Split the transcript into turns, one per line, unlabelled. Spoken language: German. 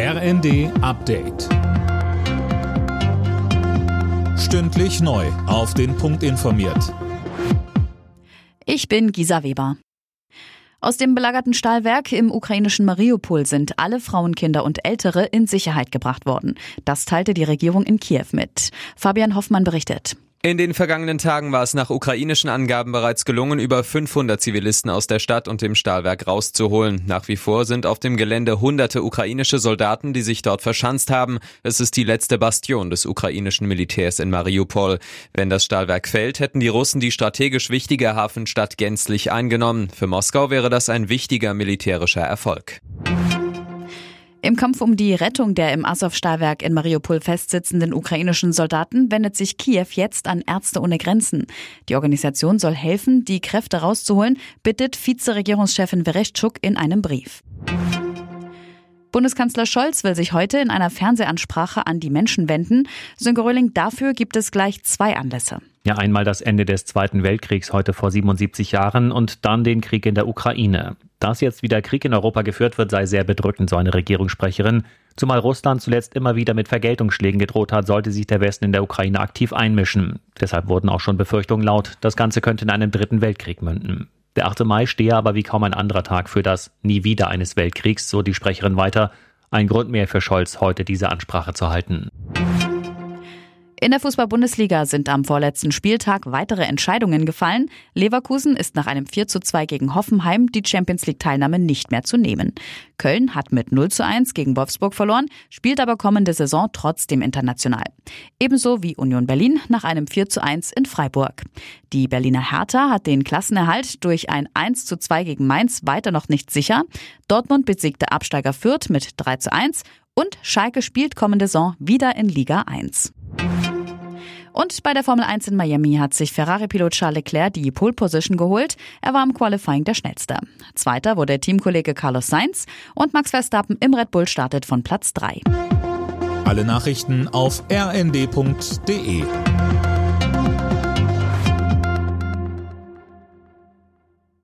RND Update. Stündlich neu. Auf den Punkt informiert.
Ich bin Gisa Weber. Aus dem belagerten Stahlwerk im ukrainischen Mariupol sind alle Frauen, Kinder und Ältere in Sicherheit gebracht worden. Das teilte die Regierung in Kiew mit. Fabian Hoffmann berichtet.
In den vergangenen Tagen war es nach ukrainischen Angaben bereits gelungen, über 500 Zivilisten aus der Stadt und dem Stahlwerk rauszuholen. Nach wie vor sind auf dem Gelände hunderte ukrainische Soldaten, die sich dort verschanzt haben. Es ist die letzte Bastion des ukrainischen Militärs in Mariupol. Wenn das Stahlwerk fällt, hätten die Russen die strategisch wichtige Hafenstadt gänzlich eingenommen. Für Moskau wäre das ein wichtiger militärischer Erfolg.
Im Kampf um die Rettung der im Azov-Stahlwerk in Mariupol festsitzenden ukrainischen Soldaten wendet sich Kiew jetzt an Ärzte ohne Grenzen. Die Organisation soll helfen, die Kräfte rauszuholen, bittet Vizeregierungschefin Vereshchuk in einem Brief. Bundeskanzler Scholz will sich heute in einer Fernsehansprache an die Menschen wenden. Sönke Röhling, dafür gibt es gleich zwei Anlässe.
Ja, einmal das Ende des Zweiten Weltkriegs heute vor 77 Jahren und dann den Krieg in der Ukraine. Dass jetzt wieder Krieg in Europa geführt wird, sei sehr bedrückend, so eine Regierungssprecherin. Zumal Russland zuletzt immer wieder mit Vergeltungsschlägen gedroht hat, sollte sich der Westen in der Ukraine aktiv einmischen. Deshalb wurden auch schon Befürchtungen laut, das Ganze könnte in einen dritten Weltkrieg münden. Der 8. Mai stehe aber wie kaum ein anderer Tag für das Nie wieder eines Weltkriegs, so die Sprecherin weiter. Ein Grund mehr für Scholz, heute diese Ansprache zu halten.
In der Fußball-Bundesliga sind am vorletzten Spieltag weitere Entscheidungen gefallen. Leverkusen ist nach einem 4 zu 2 gegen Hoffenheim die Champions League-Teilnahme nicht mehr zu nehmen. Köln hat mit 0 zu 1 gegen Wolfsburg verloren, spielt aber kommende Saison trotzdem international. Ebenso wie Union Berlin nach einem 4 zu 1 in Freiburg. Die Berliner Hertha hat den Klassenerhalt durch ein 1 zu 2 gegen Mainz weiter noch nicht sicher. Dortmund besiegte Absteiger Fürth mit 3 zu 1 und Schalke spielt kommende Saison wieder in Liga 1. Und bei der Formel 1 in Miami hat sich Ferrari-Pilot Charles Leclerc die Pole Position geholt. Er war im Qualifying der Schnellste. Zweiter wurde Teamkollege Carlos Sainz und Max Verstappen im Red Bull startet von Platz 3.
Alle Nachrichten auf rnd.de